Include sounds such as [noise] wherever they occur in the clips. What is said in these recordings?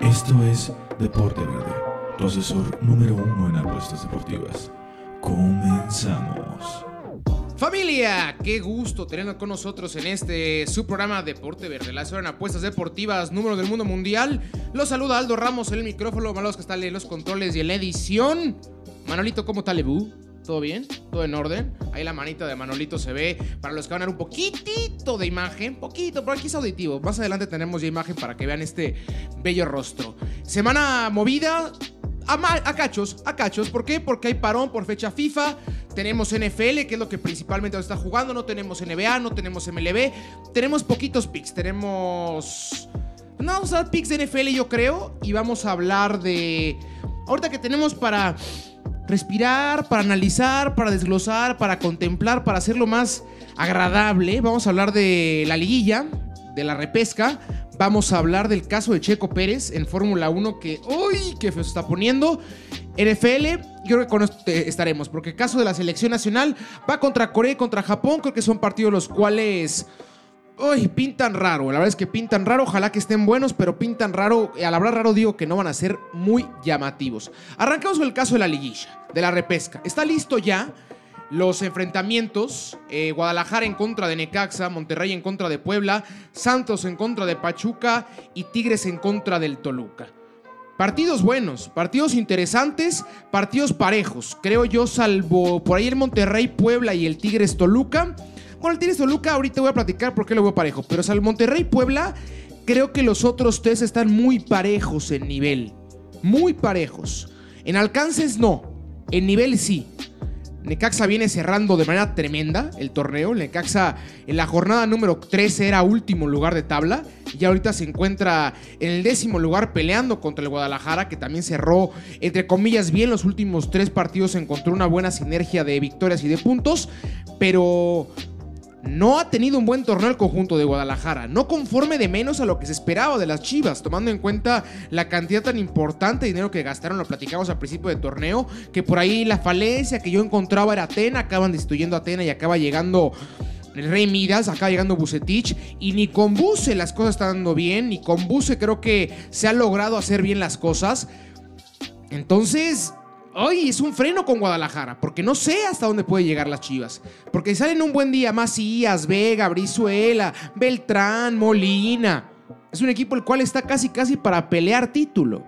Esto es Deporte Verde, tu asesor número uno en apuestas deportivas. Comenzamos. Familia, qué gusto tenernos con nosotros en este su programa Deporte Verde, la zona en apuestas deportivas número del mundo mundial. Los saluda Aldo Ramos en el micrófono, Malos que está los controles y en la edición. Manolito, ¿cómo está Lebu? ¿Todo bien? ¿Todo en orden? Ahí la manita de Manolito se ve. Para los que van a ver un poquitito de imagen, poquito, pero aquí es auditivo. Más adelante tenemos ya imagen para que vean este bello rostro. Semana movida, a, cachos, a cachos. ¿Por qué? Porque hay parón por fecha FIFA. Tenemos NFL, que es lo que principalmente está jugando. No tenemos NBA, no tenemos MLB. Tenemos poquitos picks. Tenemos. No, vamos a dar picks de NFL, yo creo. Y vamos a hablar de. Ahorita que tenemos para respirar, para analizar, para desglosar, para contemplar, para hacerlo más agradable. Vamos a hablar de la liguilla, de la repesca. Vamos a hablar del caso de Checo Pérez en Fórmula 1 que, ¡uy! que se está poniendo. NFL, yo creo que con esto estaremos, porque el caso de la selección nacional va contra Corea y contra Japón, creo que son partidos los cuales Uy, pintan raro. La verdad es que pintan raro. Ojalá que estén buenos, pero pintan raro. Al hablar raro digo que no van a ser muy llamativos. Arrancamos con el caso de la liguilla, de la repesca. Está listo ya los enfrentamientos. Eh, Guadalajara en contra de Necaxa, Monterrey en contra de Puebla, Santos en contra de Pachuca y Tigres en contra del Toluca. Partidos buenos, partidos interesantes, partidos parejos. Creo yo, salvo por ahí el Monterrey, Puebla y el Tigres Toluca bueno, el Tigres Toluca ahorita voy a platicar por qué lo veo parejo. Pero al Monterrey Puebla, creo que los otros tres están muy parejos en nivel. Muy parejos. En alcances no. En nivel sí. Necaxa viene cerrando de manera tremenda el torneo. Necaxa en la jornada número 13 era último lugar de tabla. Y ahorita se encuentra en el décimo lugar peleando contra el Guadalajara, que también cerró, entre comillas, bien los últimos tres partidos. Encontró una buena sinergia de victorias y de puntos. Pero no ha tenido un buen torneo el conjunto de Guadalajara, no conforme de menos a lo que se esperaba de las Chivas, tomando en cuenta la cantidad tan importante de dinero que gastaron, lo platicamos al principio del torneo, que por ahí la falencia que yo encontraba era Atena, acaban destituyendo a Atena y acaba llegando Rey Midas, acaba llegando Bucetich y ni con Buce las cosas están dando bien, ni con Buce creo que se ha logrado hacer bien las cosas. Entonces, Hoy es un freno con Guadalajara, porque no sé hasta dónde puede llegar las Chivas. Porque salen un buen día Macías, Vega, Brizuela, Beltrán, Molina. Es un equipo el cual está casi casi para pelear título.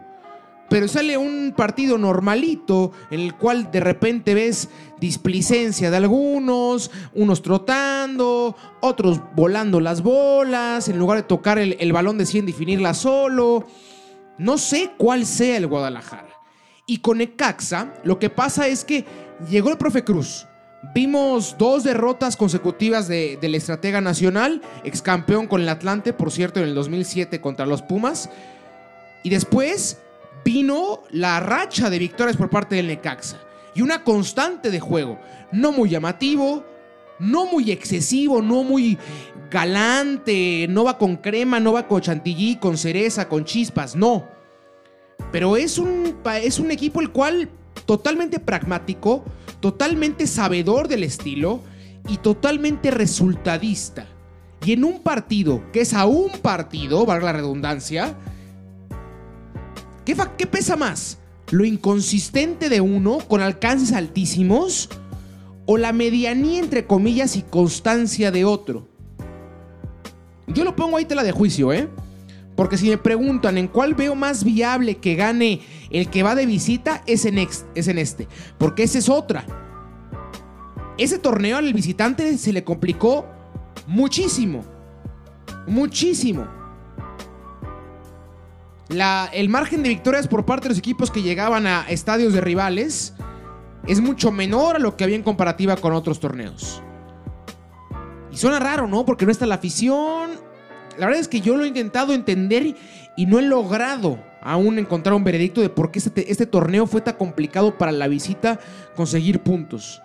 Pero sale un partido normalito en el cual de repente ves displicencia de algunos, unos trotando, otros volando las bolas, en lugar de tocar el, el balón deciden definirla solo. No sé cuál sea el Guadalajara. Y con Ecaxa, lo que pasa es que llegó el profe Cruz. Vimos dos derrotas consecutivas de, del estratega nacional, ex campeón con el Atlante, por cierto, en el 2007 contra los Pumas. Y después vino la racha de victorias por parte del Necaxa. Y una constante de juego. No muy llamativo, no muy excesivo, no muy galante, no va con crema, no va con chantilly, con cereza, con chispas, no. Pero es un, es un equipo el cual totalmente pragmático, totalmente sabedor del estilo y totalmente resultadista. Y en un partido, que es a un partido, valga la redundancia, ¿qué, ¿qué pesa más? ¿Lo inconsistente de uno con alcances altísimos? ¿O la medianía entre comillas y constancia de otro? Yo lo pongo ahí tela de juicio, ¿eh? Porque si me preguntan en cuál veo más viable que gane el que va de visita, es en, es en este. Porque esa es otra. Ese torneo al visitante se le complicó muchísimo. Muchísimo. La, el margen de victorias por parte de los equipos que llegaban a estadios de rivales es mucho menor a lo que había en comparativa con otros torneos. Y suena raro, ¿no? Porque no está la afición, la verdad es que yo lo he intentado entender y no he logrado aún encontrar un veredicto de por qué este, este, torneo fue tan complicado para la visita conseguir puntos.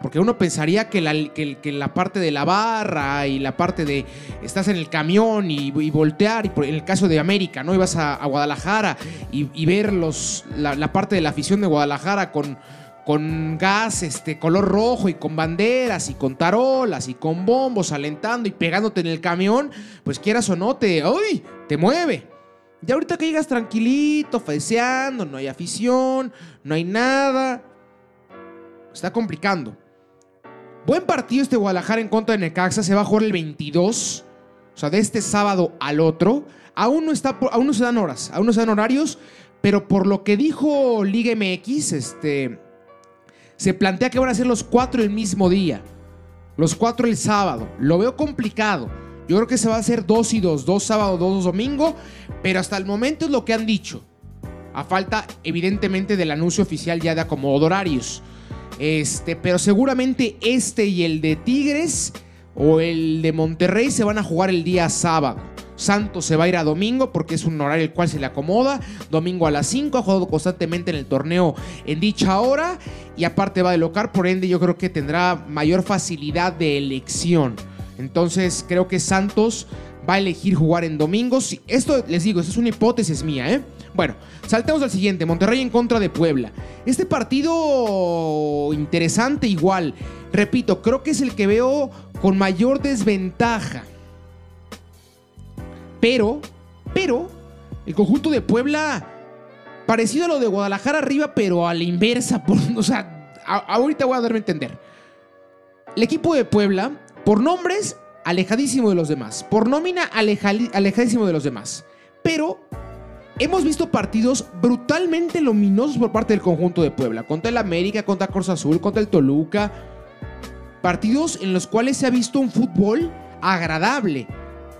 Porque uno pensaría que la, parte de la barra y la parte de estás en el camión y, voltear, y en el caso de América, ¿no? Ibas a, Guadalajara y, ver la, parte de la afición de Guadalajara con, con gas este, color rojo y con banderas y con tarolas y con bombos alentando y pegándote en el camión, pues quieras o no, te, ¡uy! te mueve. Y ahorita que llegas tranquilito, feceando, no hay afición, no hay nada, está complicando. Buen partido este Guadalajara en contra de Necaxa, se va a jugar el 22, o sea, de este sábado al otro. Aún no, está, aún no se dan horas, aún no se dan horarios, pero por lo que dijo Liga MX, este, se plantea que van a ser los cuatro el mismo día. Los cuatro el sábado. Lo veo complicado. Yo creo que se va a hacer dos y dos. Dos sábado, dos domingo. Pero hasta el momento es lo que han dicho. A falta, evidentemente, del anuncio oficial ya de acomodo horarios. Este, pero seguramente este y el de Tigres o el de Monterrey se van a jugar el día sábado. Santos se va a ir a domingo porque es un horario el cual se le acomoda. Domingo a las 5, ha jugado constantemente en el torneo en dicha hora y aparte va de local, por ende yo creo que tendrá mayor facilidad de elección. Entonces creo que Santos va a elegir jugar en domingos. Esto les digo, es una hipótesis mía, ¿eh? Bueno, saltemos al siguiente, Monterrey en contra de Puebla. Este partido interesante igual. Repito, creo que es el que veo con mayor desventaja. Pero, pero, el conjunto de Puebla, parecido a lo de Guadalajara arriba, pero a la inversa. [laughs] Por, o sea, ahorita voy a darme a entender. El equipo de Puebla, por nombres, alejadísimo de los demás. Por nómina, alejadísimo de los demás. Pero hemos visto partidos brutalmente luminosos por parte del conjunto de Puebla. Contra el América, contra Corsa Azul, contra el Toluca. Partidos en los cuales se ha visto un fútbol agradable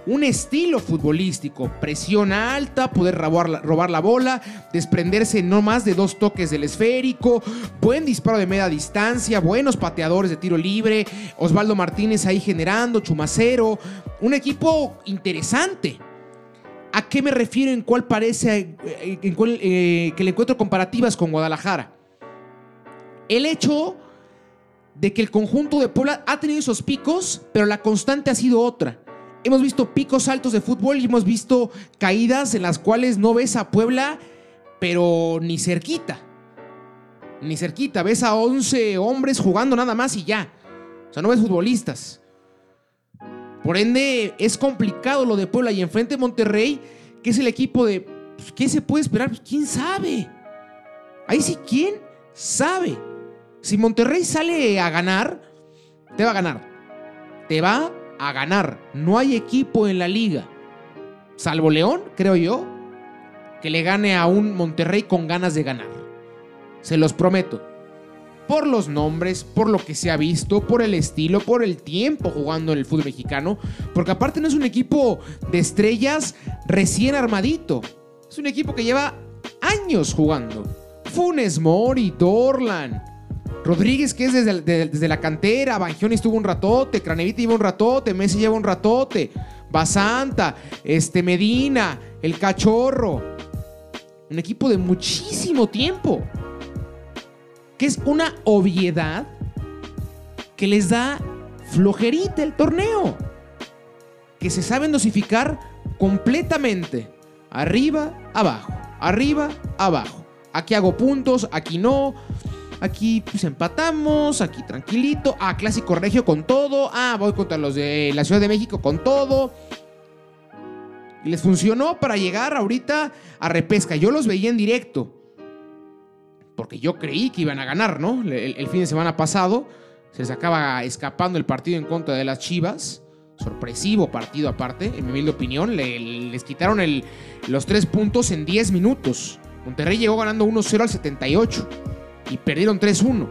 un estilo futbolístico, presión alta, poder robar la, bola, desprenderse no más de dos toques del esférico, buen disparo de media distancia, buenos pateadores de tiro libre, Osvaldo Martínez ahí generando, Chumacero, un equipo interesante. ¿A qué me refiero en cuál parece, eh, eh, que le encuentro comparativas con Guadalajara? El hecho de que el conjunto de Puebla ha tenido esos picos, pero la constante ha sido otra. Hemos visto picos altos de fútbol y hemos visto caídas en las cuales no ves a Puebla, pero ni cerquita. Ni cerquita. Ves a 11 hombres jugando nada más y ya. O sea, no ves futbolistas. Por ende, es complicado lo de Puebla y enfrente Monterrey, que es el equipo de. Pues, ¿Qué se puede esperar? Pues, ¿Quién sabe? Ahí sí, ¿quién sabe? Si Monterrey sale a ganar, te va a ganar. Te va a ganar. No hay equipo en la liga, salvo León, creo yo, que le gane a un Monterrey con ganas de ganar. Se los prometo. Por los nombres, por lo que se ha visto, por el estilo, por el tiempo jugando en el fútbol mexicano. Porque aparte no es un equipo de estrellas recién armadito. Es un equipo que lleva años jugando. Funes Mori, Dorlan, Rodríguez, que es desde, la cantera, Bangioni estuvo un ratote, Cranevita lleva un ratote, Messi lleva un ratote, Basanta, este Medina, el Cachorro. Un equipo de muchísimo tiempo. Que es una obviedad que les da flojerita el torneo. Que se saben dosificar completamente. Arriba, abajo. Arriba, abajo. Aquí hago puntos, aquí no. Aquí pues empatamos, aquí tranquilito. Ah, clásico regio con todo. Ah, voy contra los de la Ciudad de México con todo. Y les funcionó para llegar ahorita a repesca. Yo los veía en directo. Porque yo creí que iban a ganar, ¿no? El, fin de semana pasado se les acaba escapando el partido en contra de las Chivas. Sorpresivo partido aparte, en mi humilde opinión. les quitaron los tres puntos en 10 minutos. Monterrey llegó ganando 1-0 al 78 y perdieron 3-1.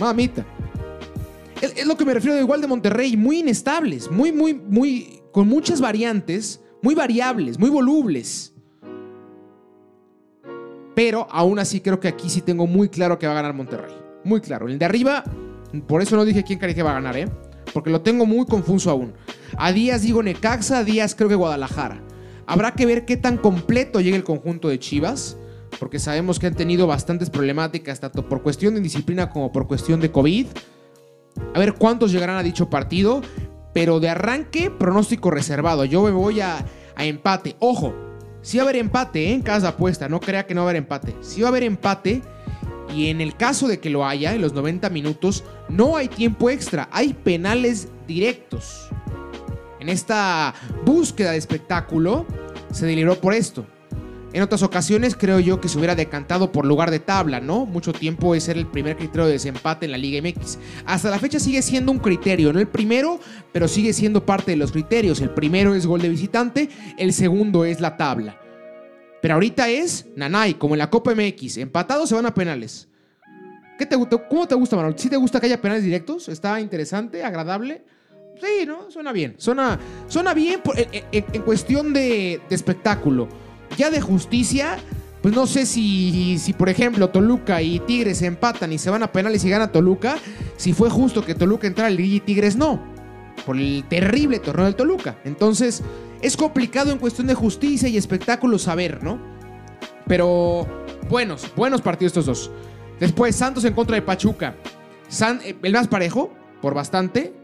Mamita. Es, lo que me refiero de igual de Monterrey, muy inestables, muy, muy, muy, con muchas variantes, muy variables, muy volubles. Pero aún así creo que aquí sí tengo muy claro que va a ganar Monterrey. Muy claro. El de arriba, por eso no dije quién cree que va a ganar, ¿eh? Porque lo tengo muy confuso aún. A días digo Necaxa, a días creo que Guadalajara. Habrá que ver qué tan completo llega el conjunto de Chivas porque sabemos que han tenido bastantes problemáticas, tanto por cuestión de disciplina como por cuestión de COVID. A ver cuántos llegarán a dicho partido, pero de arranque, pronóstico reservado. Yo me voy a, empate. Ojo, si va a haber empate ¿eh? en casa apuesta, no crea que no va a haber empate. Si va a haber empate Y en el caso de que lo haya, en los 90 minutos, no hay tiempo extra, hay penales directos. En esta búsqueda de espectáculo se deliberó por esto. En otras ocasiones creo yo que se hubiera decantado por lugar de tabla, ¿no? Mucho tiempo ese era el primer criterio de desempate en la Liga MX. Hasta la fecha sigue siendo un criterio, no el primero, pero sigue siendo parte de los criterios. El primero es gol de visitante, el segundo es la tabla. Pero ahorita es Nanay, como en la Copa MX. Empatados se van a penales. ¿Qué te, ¿Cómo te gusta, Manuel? ¿Sí te gusta que haya penales directos? ¿Está interesante, agradable? Sí, ¿no? Suena bien. Suena, suena bien en, cuestión de, espectáculo. Ya de justicia, pues no sé si, si, por ejemplo, Toluca y Tigres empatan y se van a penales y gana Toluca, si fue justo que Toluca entrara al y Tigres no. Por el terrible torneo del Toluca. Entonces, es complicado en cuestión de justicia y espectáculo saber, ¿no? Pero buenos, buenos partidos estos dos. Después, Santos en contra de Pachuca. Eh, el más parejo, por bastante.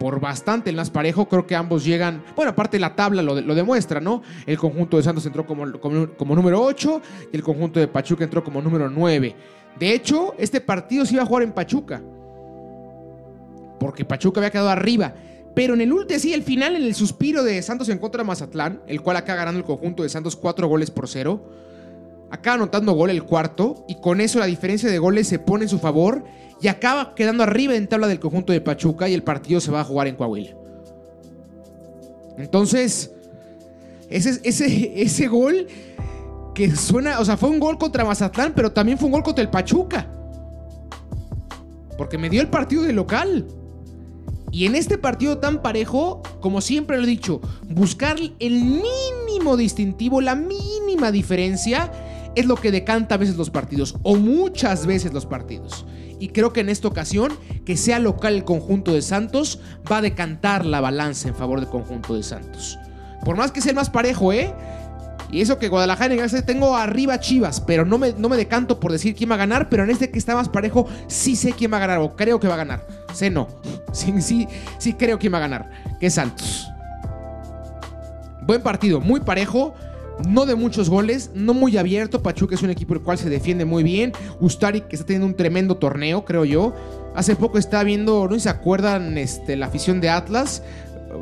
Por bastante el más parejo. Creo que ambos llegan. Bueno, aparte la tabla lo, demuestra, ¿no? El conjunto de Santos entró como, como, número 8 y el conjunto de Pachuca entró como número 9. De hecho, este partido se iba a jugar en Pachuca. Porque Pachuca había quedado arriba. Pero en el último, sí, el final, en el suspiro de Santos en contra de Mazatlán, el cual acá ganando el conjunto de Santos cuatro goles por cero. Acá anotando gol el cuarto y con eso la diferencia de goles se pone en su favor y acaba quedando arriba en tabla del conjunto de Pachuca y el partido se va a jugar en Coahuila. Entonces, ese, ese, ese gol que suena, o sea, fue un gol contra Mazatlán, pero también fue un gol contra el Pachuca. Porque me dio el partido de local. Y en este partido tan parejo, como siempre lo he dicho, buscar el mínimo distintivo, la mínima diferencia, es lo que decanta a veces los partidos, o muchas veces los partidos. Y creo que en esta ocasión, que sea local el conjunto de Santos, va a decantar la balanza en favor del conjunto de Santos. Por más que sea el más parejo, ¿eh? Y eso que Guadalajara en tengo arriba Chivas, pero no me, no me decanto por decir quién va a ganar, pero en este que está más parejo sí sé quién va a ganar o creo que va a ganar. Sé no. [laughs] Sí, sí, sí creo quién va a ganar, que Santos. Buen partido, muy parejo. No de muchos goles, no muy abierto. Pachuca es un equipo el cual se defiende muy bien. Ustari que está teniendo un tremendo torneo, creo yo. Hace poco estaba viendo, no se acuerdan, este, la afición de Atlas.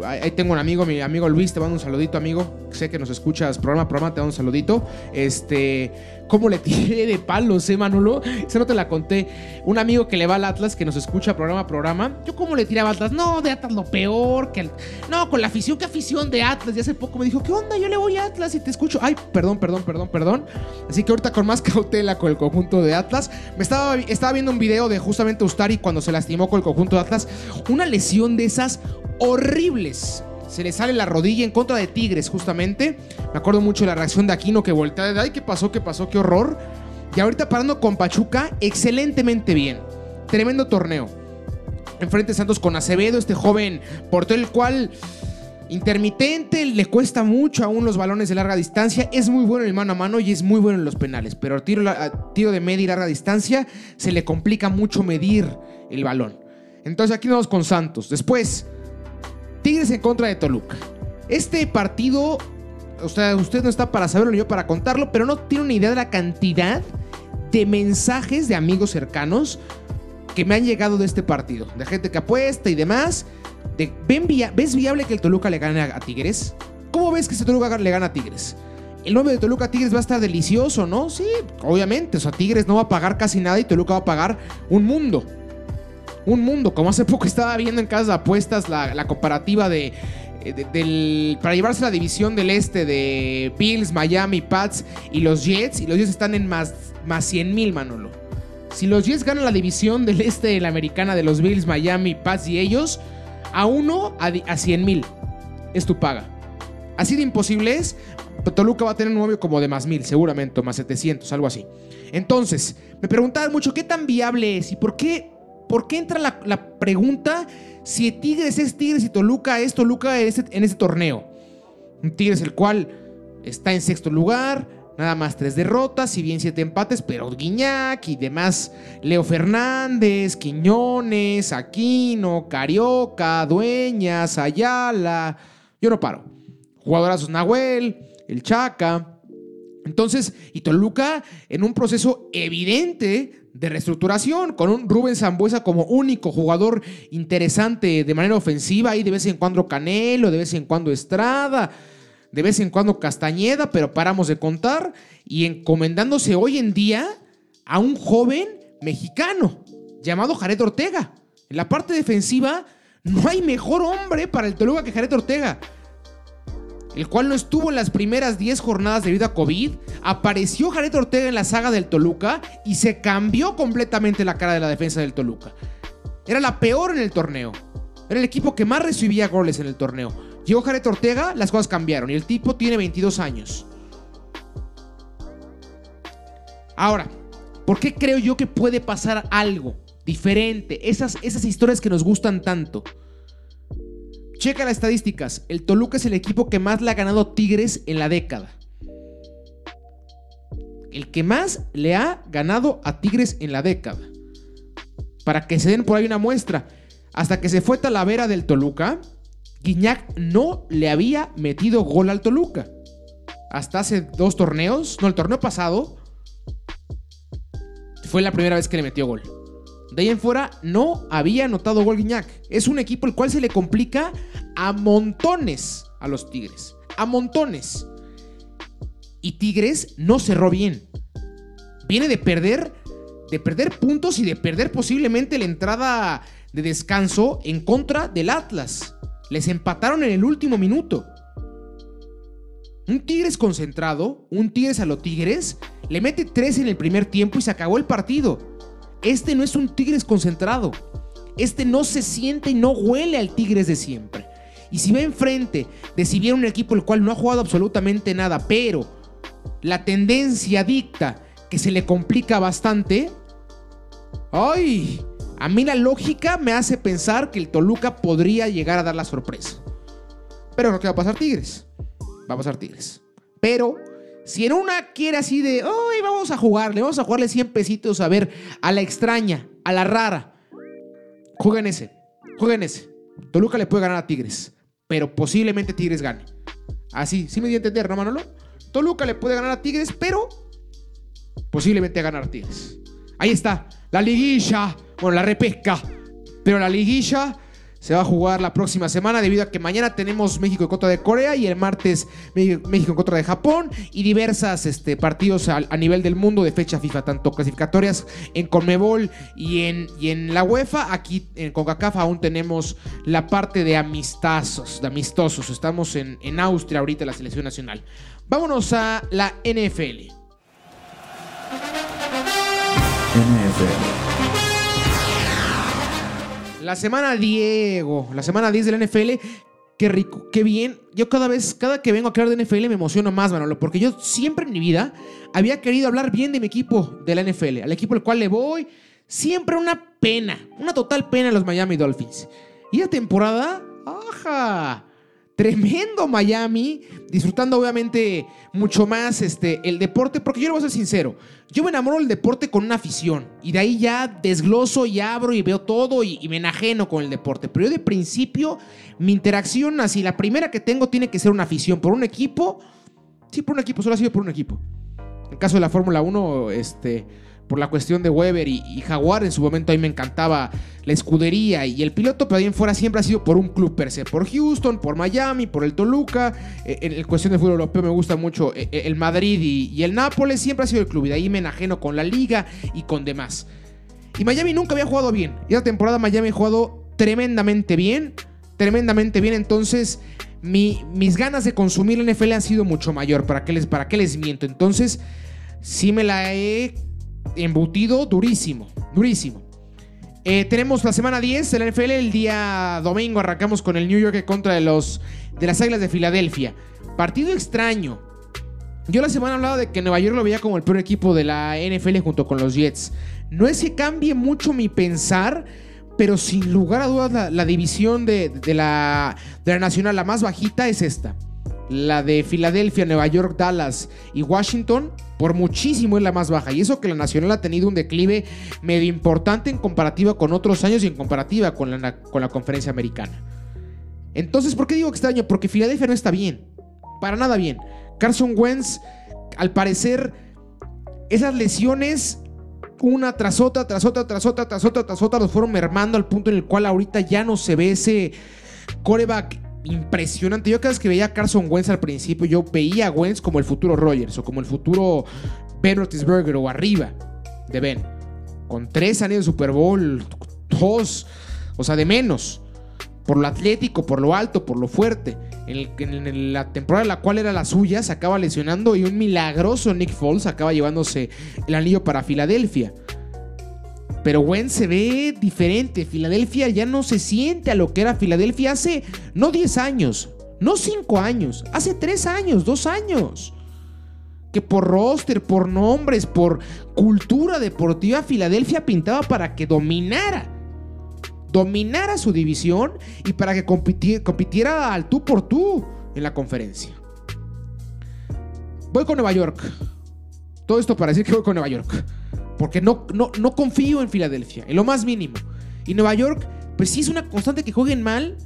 Ahí tengo un amigo, mi amigo Luis, te mando un saludito, amigo. Sé que nos escuchas programa programa, te mando un saludito. Este, cómo le [laughs] tiré de palos, ¿eh, Manolo? Eso no te la conté. Un amigo que le va al Atlas, que nos escucha programa programa. Yo, ¿cómo le tiraba Atlas? No, de Atlas lo peor. que No, con la afición, ¿qué afición de Atlas? Y hace poco me dijo, ¿qué onda? Yo le voy a Atlas y te escucho. Ay, perdón, perdón, perdón, perdón. Así que ahorita con más [laughs] cautela con el conjunto de Atlas. Me estaba, estaba viendo un video de justamente Ustari cuando se lastimó con el conjunto de Atlas. Una lesión de esas horribles se le sale la rodilla en contra de Tigres, justamente. Me acuerdo mucho de la reacción de Aquino que voltea de, ay, ¿qué pasó? ¿Qué pasó? ¡Qué horror! Y ahorita parando con Pachuca, excelentemente bien. Tremendo torneo. Enfrente Santos con Acevedo, este joven todo el cual intermitente, le cuesta mucho aún los balones de larga distancia, es muy bueno en el mano a mano y es muy bueno en los penales, pero tiro, tiro de media y larga distancia se le complica mucho medir el balón. Entonces aquí vamos con Santos. Después, Tigres en contra de Toluca. Este partido, o sea, usted no está para saberlo ni yo para contarlo, pero no tiene una idea de la cantidad de mensajes de amigos cercanos que me han llegado de este partido. De gente que apuesta y demás. De, ¿Ves viable que el Toluca le gane a, Tigres? ¿Cómo ves que ese Toluca le gana a Tigres? El nombre de Toluca Tigres va a estar delicioso, ¿no? Sí, obviamente. O sea, Tigres no va a pagar casi nada y Toluca va a pagar un mundo un mundo. Como hace poco estaba viendo en casa de apuestas la, comparativa de, del, para llevarse la división del este de Bills, Miami, Pats y los Jets. Y los Jets están en más, más 100 mil, Manolo. Si los Jets ganan la división del este de la americana de los Bills, Miami, Pats y ellos, a uno a, a 100 mil es tu paga. Así de imposible es. Toluca va a tener un novio como de más mil, seguramente, más 700, algo así. Entonces, me preguntaban mucho qué tan viable es y por qué ¿por qué entra la, pregunta si Tigres es Tigres y Toluca es Toluca en este, torneo? Un Tigres el cual está en sexto lugar, nada más tres derrotas, si bien siete empates, pero Guiñac y demás, Leo Fernández, Quiñones, Aquino, Carioca, Dueñas, Ayala, yo no paro. Jugadorazos Nahuel, el Chaca, Entonces, y Toluca en un proceso evidente de reestructuración, con un Rubén Zambuesa como único jugador interesante de manera ofensiva, y de vez en cuando Canelo, de vez en cuando Estrada, de vez en cuando Castañeda, pero paramos de contar, y encomendándose hoy en día a un joven mexicano llamado Jared Ortega. En la parte defensiva no hay mejor hombre para el Toluca que Jared Ortega el cual no estuvo en las primeras 10 jornadas debido a COVID, apareció Jared Ortega en la saga del Toluca y se cambió completamente la cara de la defensa del Toluca. Era la peor en el torneo. Era el equipo que más recibía goles en el torneo. Llegó Jared Ortega, las cosas cambiaron y el tipo tiene 22 años. Ahora, ¿por qué creo yo que puede pasar algo diferente? Esas, esas historias que nos gustan tanto. Checa las estadísticas. El Toluca es el equipo que más le ha ganado Tigres en la década. El que más le ha ganado a Tigres en la década. Para que se den por ahí una muestra. Hasta que se fue Talavera del Toluca, Guiñac no le había metido gol al Toluca. Hasta hace dos torneos, no, el torneo pasado, fue la primera vez que le metió gol. De ahí en fuera no había anotado gol Guiñac. Es un equipo el cual se le complica a montones a los Tigres. A montones. Y Tigres no cerró bien. Viene de perder, de perder puntos y de perder posiblemente la entrada de descanso en contra del Atlas. Les empataron en el último minuto. Un Tigres concentrado, un Tigres a los Tigres, le mete tres en el primer tiempo y se acabó el partido. Este no es un Tigres concentrado. Este no se siente y no huele al Tigres de siempre. Y si va enfrente de si bien un equipo el cual no ha jugado absolutamente nada, pero la tendencia dicta que se le complica bastante, ¡ay! A mí la lógica me hace pensar que el Toluca podría llegar a dar la sorpresa. Pero no que va a pasar Tigres. Va a pasar Tigres. Pero si en una quiere así de, ¡ay! Vamos a jugarle, vamos a jugarle 100 pesitos a ver, a la extraña, a la rara. Jueguen ese, jueguen ese. Toluca le puede ganar a Tigres, pero posiblemente Tigres gane. Así, sí me dio a entender, ¿no, Manolo? Toluca le puede ganar a Tigres, pero posiblemente ganar a Tigres. Ahí está, la liguilla, bueno, la repesca, pero la liguilla se va a jugar la próxima semana debido a que mañana tenemos México en contra de Corea y el martes México en contra de Japón y diversas este, partidos a, nivel del mundo de fecha FIFA, tanto clasificatorias en Conmebol y en, y en la UEFA. Aquí en CONCACAF aún tenemos la parte de amistazos, de amistosos. Estamos en, en Austria ahorita, la selección nacional. Vámonos a la NFL. NFL. La semana Diego, la semana 10 de la NFL, qué rico, qué bien. Yo cada vez, cada que vengo a hablar de NFL me emociono más, Manolo, porque yo siempre en mi vida había querido hablar bien de mi equipo de la NFL, al equipo al cual le voy. Siempre una pena, una total pena los Miami Dolphins. Y la temporada, ¡ajá! Tremendo Miami, disfrutando obviamente mucho más este, el deporte, porque yo le voy a ser sincero, yo me enamoro del deporte con una afición y de ahí ya desgloso y abro y veo todo y, me enajeno con el deporte, pero yo de principio mi interacción así, la primera que tengo tiene que ser una afición por un equipo, sí, por un equipo, solo ha sido por un equipo. En el caso de la Fórmula 1, este por la cuestión de Weber y, Jaguar. En su momento a mí me encantaba la escudería y el piloto, pero ahí en fuera siempre ha sido por un club per se. Por Houston, por Miami, por el Toluca. Eh, en, cuestión de fútbol europeo me gusta mucho eh, eh, el Madrid y, el Nápoles. Siempre ha sido el club y de ahí me enajeno con la liga y con demás. Y Miami nunca había jugado bien. Y esta temporada Miami ha jugado tremendamente bien. Tremendamente bien. Entonces, mis ganas de consumir la NFL han sido mucho mayor. ¿Para qué les, para qué les miento? Entonces, sí me la he embutido durísimo, durísimo. Eh, tenemos la semana 10 de la NFL, el día domingo arrancamos con el New York contra de, los, de las Águilas de Filadelfia. Partido extraño. Yo la semana hablaba de que Nueva York lo veía como el peor equipo de la NFL junto con los Jets. No es que cambie mucho mi pensar, pero sin lugar a dudas la, división de, la, de la nacional, la más bajita, es esta. La de Filadelfia, Nueva York, Dallas y Washington por muchísimo es la más baja. Y eso que la Nacional ha tenido un declive medio importante en comparativa con otros años y en comparativa con la, con la conferencia americana. Entonces, ¿por qué digo que extraño? Porque Filadelfia no está bien. Para nada bien. Carson Wentz al parecer, esas lesiones, una tras otra, tras otra, tras otra, tras otra, tras otra, los fueron mermando al punto en el cual ahorita ya no se ve ese coreback impresionante. Yo cada vez que veía a Carson Wentz al principio, yo veía a Wentz como el futuro Rogers o como el futuro Ben Roethlisberger o arriba de Ben. Con tres años de Super Bowl, dos, o sea, de menos. Por lo atlético, por lo alto, por lo fuerte. En, la temporada en la cual era la suya, se acaba lesionando y un milagroso Nick Foles acaba llevándose el anillo para Filadelfia. Pero Wentz se ve diferente. Filadelfia ya no se siente a lo que era Filadelfia hace no 10 años, no 5 años, hace 3 años, 2 años. Que por roster, por nombres, por cultura deportiva, Filadelfia pintaba para que dominara. Dominara su división y para que compitiera, compitiera al tú por tú en la conferencia. Voy con Nueva York. Todo esto para decir que voy con Nueva York. Porque no, no, no confío en Filadelfia, en lo más mínimo. Y Nueva York, pues sí es una constante que jueguen mal,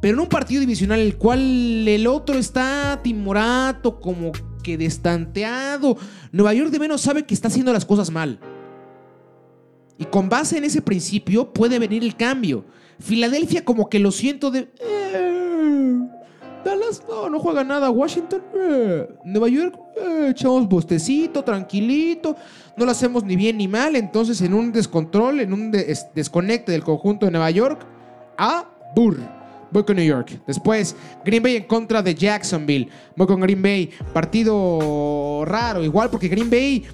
pero en un partido divisional el cual el otro está timorato, como que destanteado. Nueva York de menos sabe que está haciendo las cosas mal. Y con base en ese principio puede venir el cambio. Filadelfia como que lo siento de... Eh, Dallas no, no juega nada. Washington, eh, Nueva York, eh, echamos bostecito, tranquilito. No lo hacemos ni bien ni mal. Entonces, en un descontrol, en un desconecte del conjunto de Nueva York, a Burr. Voy con New York. Después, Green Bay en contra de Jacksonville. Voy con Green Bay. Partido raro, igual porque Green Bay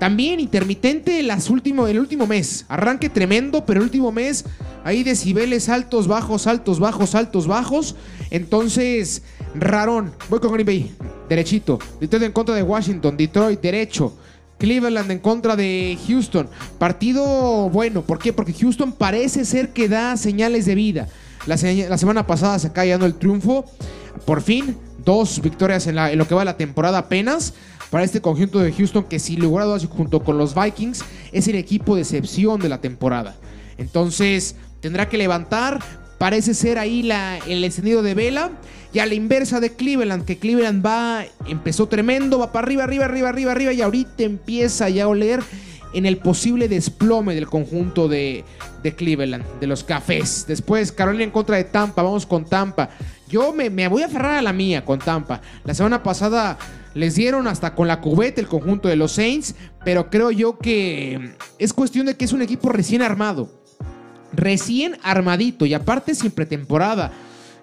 también intermitente las último, el último mes. Arranque tremendo, pero el último mes hay decibeles altos, bajos, altos, bajos, altos, bajos. Entonces, rarón. Voy con Green. Derechito. Detroit en contra de Washington. Detroit, derecho. Cleveland en contra de Houston. Partido bueno. ¿Por qué? Porque Houston parece ser que da señales de vida. La, semana pasada se acaba el triunfo. Por fin, dos victorias en, en, lo que va la temporada apenas. Para este conjunto de Houston que sin lugar a dudas junto con los Vikings es el equipo de excepción de la temporada. Entonces tendrá que levantar. Parece ser ahí la, el encendido de vela. Y a la inversa de Cleveland, que Cleveland va, empezó tremendo, va para arriba, arriba, arriba, arriba, arriba. Y ahorita empieza ya a oler en el posible desplome del conjunto de, de, Cleveland, de los cafés. Después, Carolina en contra de Tampa, vamos con Tampa. Yo me, me, voy a aferrar a la mía con Tampa. La semana pasada les dieron hasta con la cubeta el conjunto de los Saints, pero creo yo que es cuestión de que es un equipo recién armado. Recién armadito y aparte sin pretemporada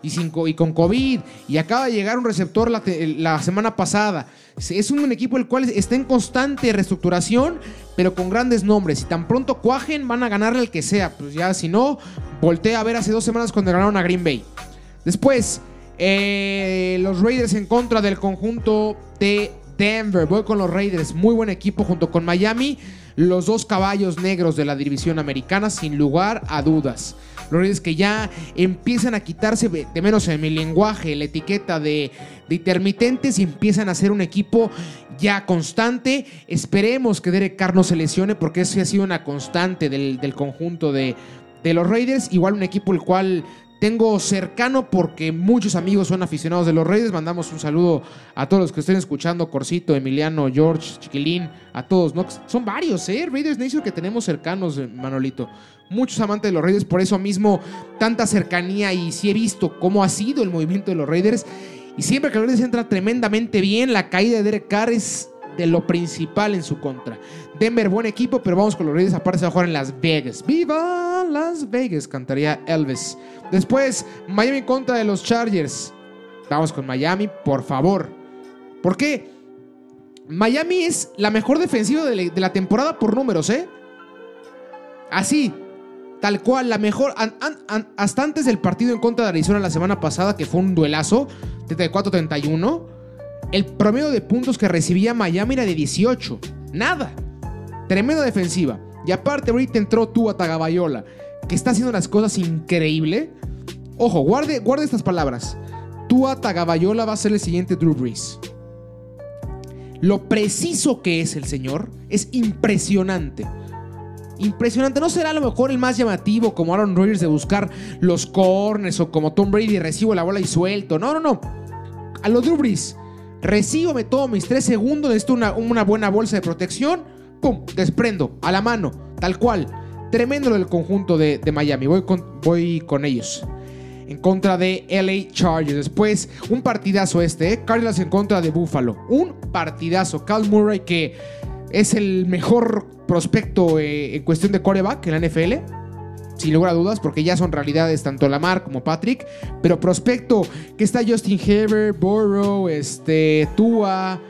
y, sin, y con COVID y acaba de llegar un receptor la, semana pasada. Es un equipo el cual está en constante reestructuración, pero con grandes nombres. Y tan pronto cuajen, van a ganarle al que sea. Pues ya, si no, voltea a ver hace dos semanas cuando ganaron a Green Bay. Después, eh, los Raiders en contra del conjunto de Denver. Voy con los Raiders. Muy buen equipo junto con Miami. Los dos caballos negros de la división americana, sin lugar a dudas. Los Raiders que ya empiezan a quitarse, de menos en mi lenguaje, la etiqueta de, intermitentes y empiezan a ser un equipo ya constante. Esperemos que Derek Carr no se lesione porque ese ha sido una constante del, conjunto de los Raiders. Igual un equipo el cual tengo cercano porque muchos amigos son aficionados de los Raiders. Mandamos un saludo a todos los que estén escuchando, Corsito, Emiliano, George, Chiquilín, a todos, ¿no? Son varios, ¿eh? Raiders Nation que tenemos cercanos, eh, Manolito. Muchos amantes de los Raiders, por eso mismo tanta cercanía y sí he visto cómo ha sido el movimiento de los Raiders. Y siempre que los Raiders entra tremendamente bien, la caída de Derek Carr es de lo principal en su contra. Denver, buen equipo, pero vamos con los Raiders. Aparte se va a jugar en Las Vegas. ¡Viva Las Vegas! Cantaría Elvis. Después, Miami contra de los Chargers. Vamos con Miami, por favor. ¿Por qué? Miami es la mejor defensiva de la temporada por números, ¿eh? Así, tal cual, la mejor. hasta antes del partido en contra de Arizona la semana pasada, que fue un duelazo, 34-31, el promedio de puntos que recibía Miami era de 18. Nada. Tremenda defensiva. Y aparte, ahorita entró tú a Tagabayola, que está haciendo las cosas increíble. Ojo, guarde, guarde estas palabras. Tua Tagabayola va a ser el siguiente Drew Brees. Lo preciso que es el señor es impresionante. Impresionante. No será a lo mejor el más llamativo como Aaron Rodgers de buscar los corners o como Tom Brady recibo la bola y suelto. No, no, no. A lo Drew Brees. Recibo, me mis tres segundos, necesito una, una buena bolsa de protección. ¡Pum! Desprendo, a la mano, tal cual. Tremendo el conjunto de, Miami. Voy con, voy con ellos. En contra de LA Chargers. Después, un partidazo este, ¿eh? Cardinals en contra de Buffalo. Un partidazo. Cal Murray, que es el mejor prospecto eh, en cuestión de coreback en la NFL sin lugar a dudas, porque ya son realidades tanto Lamar como Patrick. Pero prospecto, que está Justin Herbert, Burrow, este, Tua,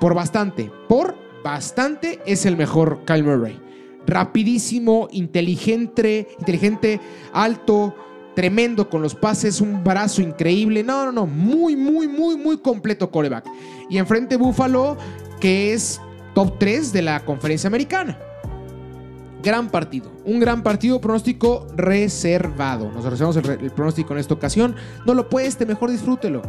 por bastante, por bastante es el mejor Kyle Murray. Rapidísimo, inteligente, inteligente, alto, tremendo con los pases, un brazo increíble. No, no, no, muy, muy, muy, muy completo coreback. Y enfrente Buffalo, que es top 3 de la conferencia americana. Gran partido, un gran partido, pronóstico reservado. Nos reservamos el, pronóstico en esta ocasión. No lo puedes, mejor disfrútelo.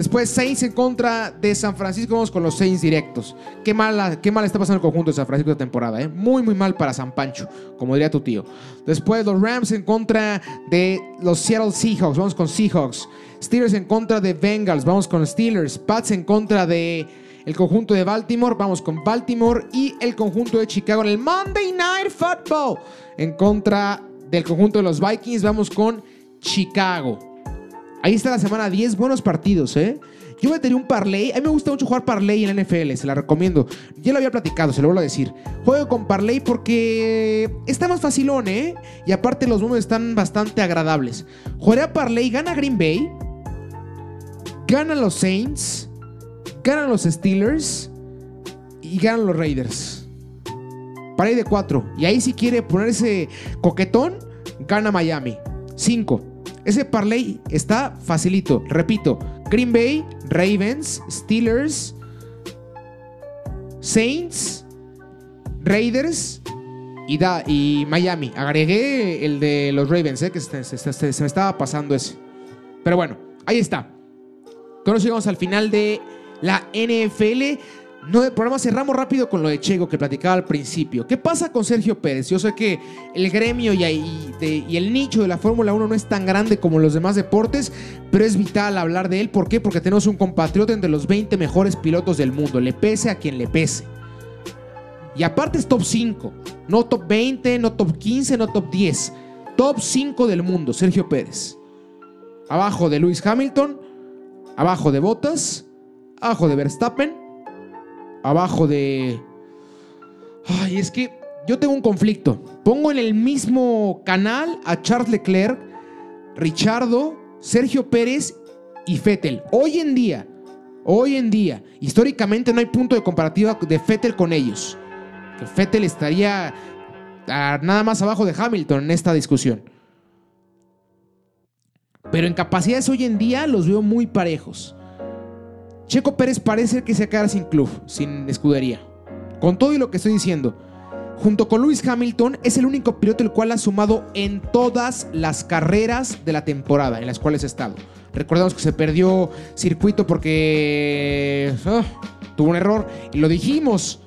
Después Saints en contra de San Francisco. Vamos con los Saints directos. Qué mal, qué mal está pasando el conjunto de San Francisco esta temporada. ¿eh? Muy, muy mal para San Pancho, como diría tu tío. Después los Rams en contra de los Seattle Seahawks. Vamos con Seahawks. Steelers en contra de Bengals. Vamos con Steelers. Pats en contra de el conjunto de Baltimore, vamos con Baltimore y el conjunto de Chicago en el Monday Night Football. En contra del conjunto de los Vikings, vamos con Chicago. Ahí está la semana 10, buenos partidos, ¿eh? Yo metería un parlay. A mí me gusta mucho jugar parlay en la NFL, se la recomiendo. Ya lo había platicado, se lo vuelvo a decir. Juego con parlay porque está más facilón, ¿eh? Y aparte los números están bastante agradables. Jugaré a parlay, gana Green Bay, gana los Saints, Ganan los Steelers y ganan los Raiders. Para de 4. Y ahí si quiere ponerse coquetón, gana Miami. 5. Ese parlay está facilito. Repito, Green Bay, Ravens, Steelers, Saints, Raiders y, da, y Miami. Agregué el de los Ravens, eh, que se, se, me estaba pasando ese. Pero bueno, ahí está. Con eso llegamos al final de la NFL. No, el programa cerramos rápido con lo de Chego que platicaba al principio. ¿Qué pasa con Sergio Pérez? Yo sé que el gremio y, el nicho de la Fórmula 1 no es tan grande como los demás deportes, pero es vital hablar de él. ¿Por qué? Porque tenemos un compatriota entre los 20 mejores pilotos del mundo, le pese a quien le pese. Y aparte es top 5, no top 20, no top 15, no top 10. Top 5 del mundo, Sergio Pérez. Abajo de Lewis Hamilton, abajo de Bottas abajo de Verstappen, abajo de... Ay, es que yo tengo un conflicto. Pongo en el mismo canal a Charles Leclerc, Richardo, Sergio Pérez y Fettel. Hoy en día, hoy en día, históricamente no hay punto de comparativa de Fettel con ellos. Fettel estaría nada más abajo de Hamilton en esta discusión. Pero en capacidades hoy en día los veo muy parejos. Checo Pérez parece que se quedará sin club, sin escudería. Con todo y lo que estoy diciendo, junto con Lewis Hamilton, es el único piloto el cual ha sumado en todas las carreras de la temporada en las cuales ha estado. Recordamos que se perdió circuito porque ah, tuvo un error y lo dijimos.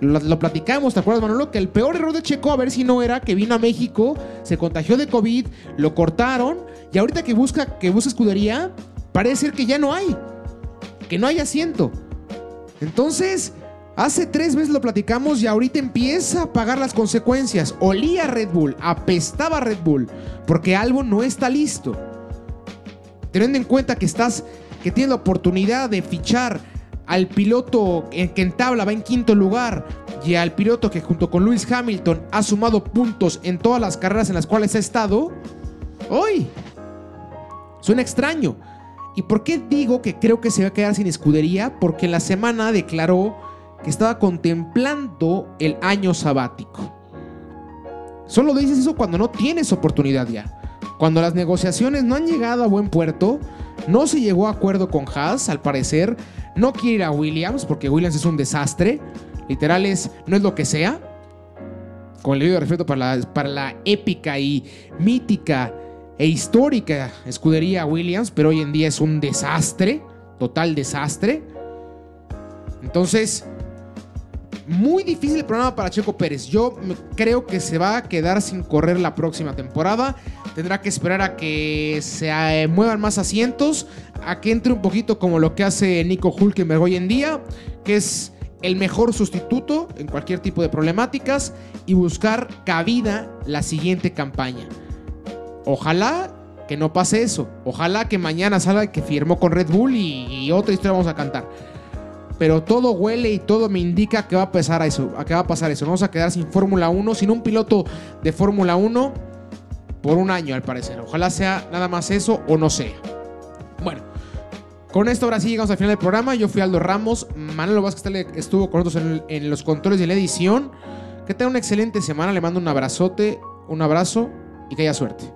Lo, platicamos, ¿te acuerdas, Manolo? Que el peor error de Checo, a ver si no era que vino a México, se contagió de COVID, lo cortaron y ahorita que busca, que busca escudería, parece ser que ya no hay que no hay asiento. Entonces, hace tres meses lo platicamos y ahorita empieza a pagar las consecuencias. Olía Red Bull, apestaba Red Bull, porque algo no está listo. Teniendo en cuenta que estás, que tienes la oportunidad de fichar al piloto que en tabla va en quinto lugar y al piloto que junto con Lewis Hamilton ha sumado puntos en todas las carreras en las cuales ha estado, hoy suena extraño. ¿Y por qué digo que creo que se va a quedar sin escudería? Porque la semana declaró que estaba contemplando el año sabático. Solo dices eso cuando no tienes oportunidad ya. Cuando las negociaciones no han llegado a buen puerto, no se llegó a acuerdo con Haas, al parecer, no quiere ir a Williams porque Williams es un desastre. Literal es, no es lo que sea. Con el debido respeto para la, para la épica y mítica e histórica escudería Williams, pero hoy en día es un desastre, total desastre. Entonces, Muy difícil el programa para Checo Pérez. Yo creo que se va a quedar sin correr la próxima temporada. Tendrá que esperar a que se eh, muevan más asientos, a que entre un poquito como lo que hace Nico Hulkenberg hoy en día, que es el mejor sustituto en cualquier tipo de problemáticas y buscar cabida la siguiente campaña. Ojalá que no pase eso. Ojalá que mañana salga que firmó con Red Bull y, otra historia vamos a cantar. Pero todo huele y todo me indica que va a pasar eso. A que va a pasar eso. Vamos a quedar sin Fórmula 1, sin un piloto de Fórmula 1 por un año al parecer. Ojalá sea nada más eso o no sea. Bueno, con esto ahora sí llegamos al final del programa. Yo fui Aldo Ramos. Manolo Vázquez estuvo con nosotros en, en los controles de la edición. Que tenga una excelente semana. Le mando un abrazote, un abrazo y que haya suerte.